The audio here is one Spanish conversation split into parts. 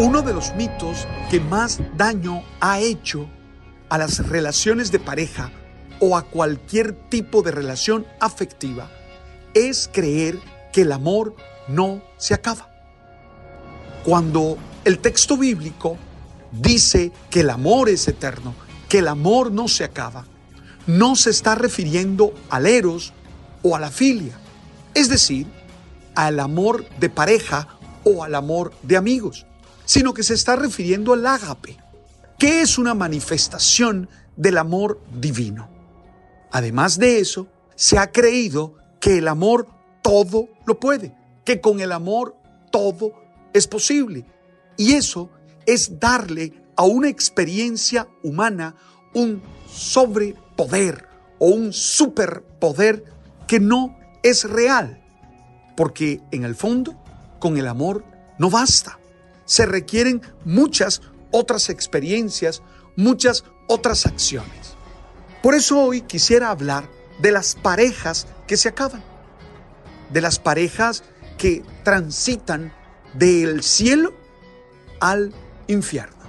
Uno de los mitos que más daño ha hecho a las relaciones de pareja o a cualquier tipo de relación afectiva es creer que el amor no se acaba. Cuando el texto bíblico dice que el amor es eterno, que el amor no se acaba, no se está refiriendo al eros o a la filia, es decir, al amor de pareja o al amor de amigos sino que se está refiriendo al ágape, que es una manifestación del amor divino. Además de eso, se ha creído que el amor todo lo puede, que con el amor todo es posible. Y eso es darle a una experiencia humana un sobrepoder o un superpoder que no es real. Porque en el fondo, con el amor no basta se requieren muchas otras experiencias, muchas otras acciones. Por eso hoy quisiera hablar de las parejas que se acaban, de las parejas que transitan del cielo al infierno,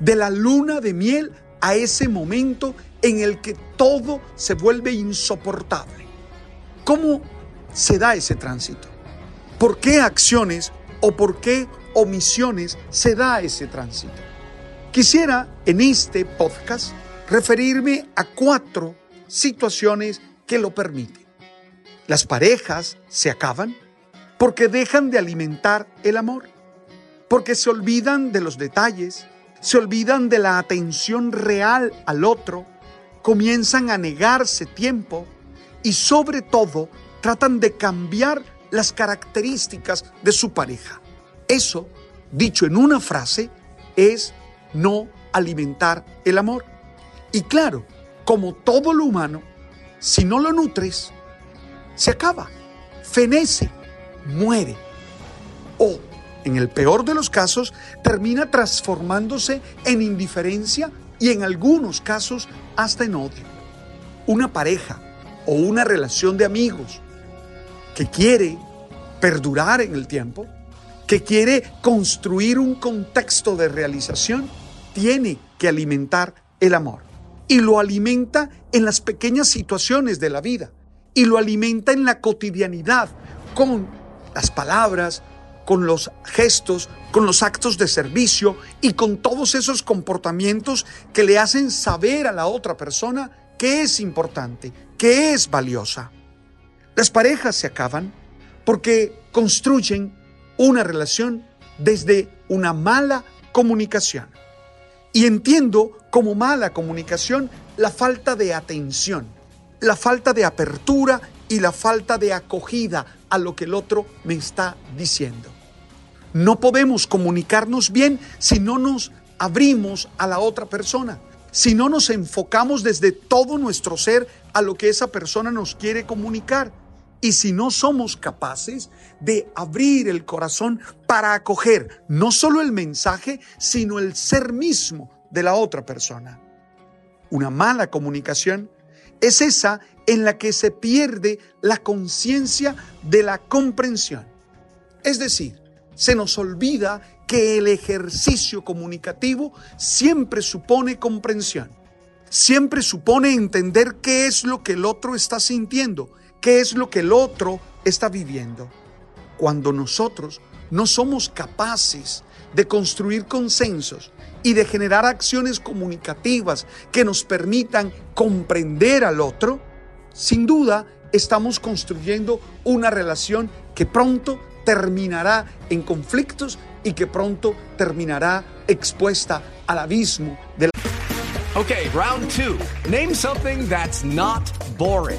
de la luna de miel a ese momento en el que todo se vuelve insoportable. ¿Cómo se da ese tránsito? ¿Por qué acciones o por qué omisiones se da ese tránsito. Quisiera en este podcast referirme a cuatro situaciones que lo permiten. Las parejas se acaban porque dejan de alimentar el amor, porque se olvidan de los detalles, se olvidan de la atención real al otro, comienzan a negarse tiempo y sobre todo tratan de cambiar las características de su pareja. Eso, dicho en una frase, es no alimentar el amor. Y claro, como todo lo humano, si no lo nutres, se acaba, fenece, muere. O, en el peor de los casos, termina transformándose en indiferencia y en algunos casos hasta en odio. Una pareja o una relación de amigos que quiere perdurar en el tiempo que quiere construir un contexto de realización, tiene que alimentar el amor. Y lo alimenta en las pequeñas situaciones de la vida. Y lo alimenta en la cotidianidad, con las palabras, con los gestos, con los actos de servicio y con todos esos comportamientos que le hacen saber a la otra persona que es importante, que es valiosa. Las parejas se acaban porque construyen una relación desde una mala comunicación. Y entiendo como mala comunicación la falta de atención, la falta de apertura y la falta de acogida a lo que el otro me está diciendo. No podemos comunicarnos bien si no nos abrimos a la otra persona, si no nos enfocamos desde todo nuestro ser a lo que esa persona nos quiere comunicar y si no somos capaces de abrir el corazón para acoger no solo el mensaje, sino el ser mismo de la otra persona. Una mala comunicación es esa en la que se pierde la conciencia de la comprensión. Es decir, se nos olvida que el ejercicio comunicativo siempre supone comprensión, siempre supone entender qué es lo que el otro está sintiendo qué es lo que el otro está viviendo. Cuando nosotros no somos capaces de construir consensos y de generar acciones comunicativas que nos permitan comprender al otro, sin duda estamos construyendo una relación que pronto terminará en conflictos y que pronto terminará expuesta al abismo de la... Okay, round two. Name something that's not boring.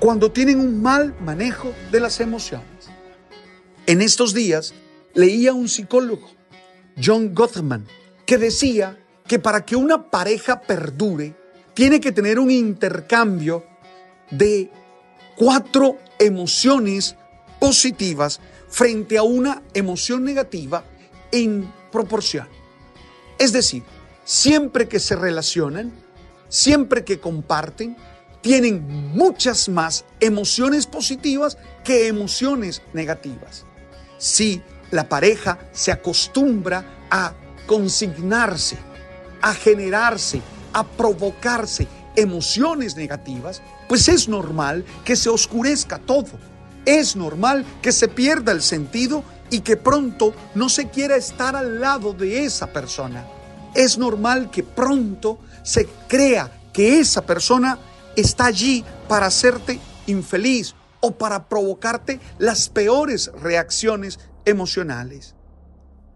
cuando tienen un mal manejo de las emociones. En estos días leía un psicólogo, John Gottman, que decía que para que una pareja perdure, tiene que tener un intercambio de cuatro emociones positivas frente a una emoción negativa en proporción. Es decir, siempre que se relacionan, siempre que comparten, tienen muchas más emociones positivas que emociones negativas. Si la pareja se acostumbra a consignarse, a generarse a provocarse emociones negativas, pues es normal que se oscurezca todo. Es normal que se pierda el sentido y que pronto no se quiera estar al lado de esa persona. Es normal que pronto se crea que esa persona está allí para hacerte infeliz o para provocarte las peores reacciones emocionales.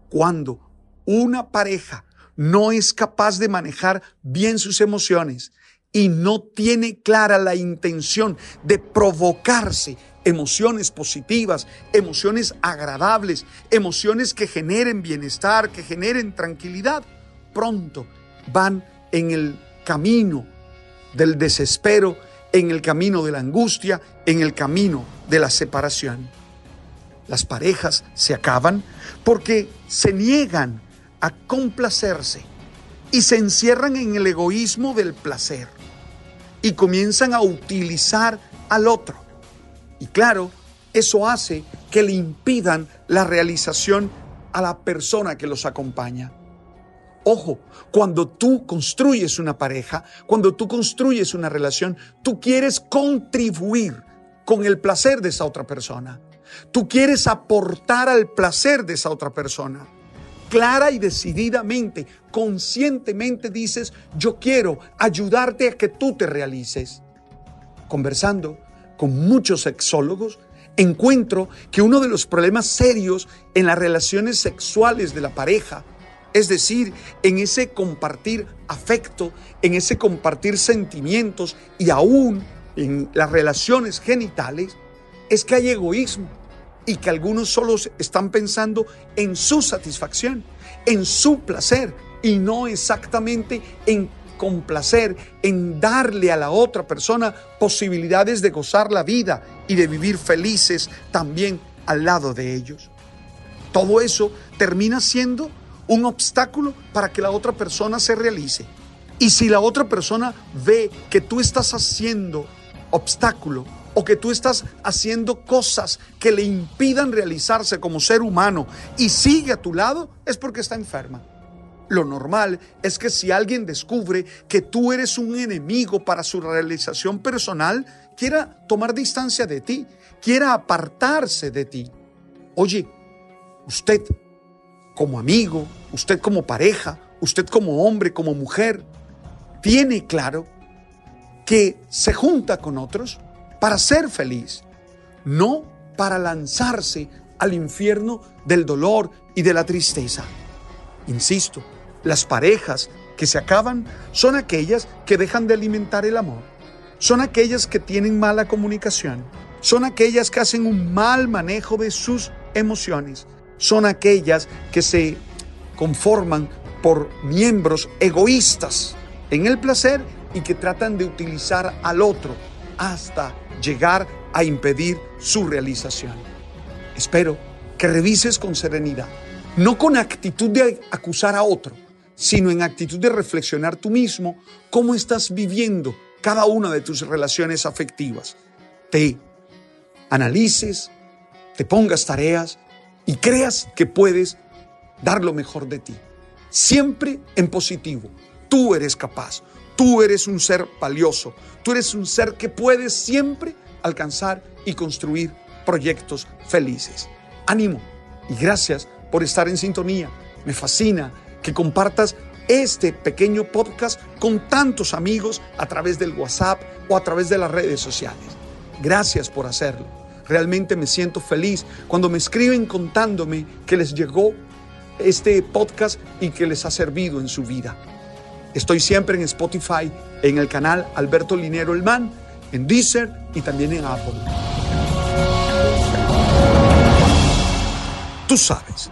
Cuando una pareja no es capaz de manejar bien sus emociones y no tiene clara la intención de provocarse emociones positivas, emociones agradables, emociones que generen bienestar, que generen tranquilidad, pronto van en el camino del desespero, en el camino de la angustia, en el camino de la separación. Las parejas se acaban porque se niegan a complacerse y se encierran en el egoísmo del placer y comienzan a utilizar al otro. Y claro, eso hace que le impidan la realización a la persona que los acompaña. Ojo, cuando tú construyes una pareja, cuando tú construyes una relación, tú quieres contribuir con el placer de esa otra persona. Tú quieres aportar al placer de esa otra persona clara y decididamente, conscientemente dices, yo quiero ayudarte a que tú te realices. Conversando con muchos sexólogos, encuentro que uno de los problemas serios en las relaciones sexuales de la pareja, es decir, en ese compartir afecto, en ese compartir sentimientos y aún en las relaciones genitales, es que hay egoísmo y que algunos solo están pensando en su satisfacción, en su placer y no exactamente en complacer, en darle a la otra persona posibilidades de gozar la vida y de vivir felices también al lado de ellos. Todo eso termina siendo un obstáculo para que la otra persona se realice. Y si la otra persona ve que tú estás haciendo obstáculo o que tú estás haciendo cosas que le impidan realizarse como ser humano y sigue a tu lado, es porque está enferma. Lo normal es que si alguien descubre que tú eres un enemigo para su realización personal, quiera tomar distancia de ti, quiera apartarse de ti. Oye, usted como amigo, usted como pareja, usted como hombre, como mujer, tiene claro que se junta con otros para ser feliz, no para lanzarse al infierno del dolor y de la tristeza. Insisto, las parejas que se acaban son aquellas que dejan de alimentar el amor, son aquellas que tienen mala comunicación, son aquellas que hacen un mal manejo de sus emociones, son aquellas que se conforman por miembros egoístas en el placer y que tratan de utilizar al otro hasta llegar a impedir su realización. Espero que revises con serenidad, no con actitud de acusar a otro, sino en actitud de reflexionar tú mismo cómo estás viviendo cada una de tus relaciones afectivas. Te analices, te pongas tareas y creas que puedes dar lo mejor de ti. Siempre en positivo. Tú eres capaz. Tú eres un ser valioso. Tú eres un ser que puedes siempre alcanzar y construir proyectos felices. Ánimo y gracias por estar en sintonía. Me fascina que compartas este pequeño podcast con tantos amigos a través del WhatsApp o a través de las redes sociales. Gracias por hacerlo. Realmente me siento feliz cuando me escriben contándome que les llegó este podcast y que les ha servido en su vida. Estoy siempre en Spotify, en el canal Alberto Linero El Man, en Deezer y también en Apple. Tú sabes.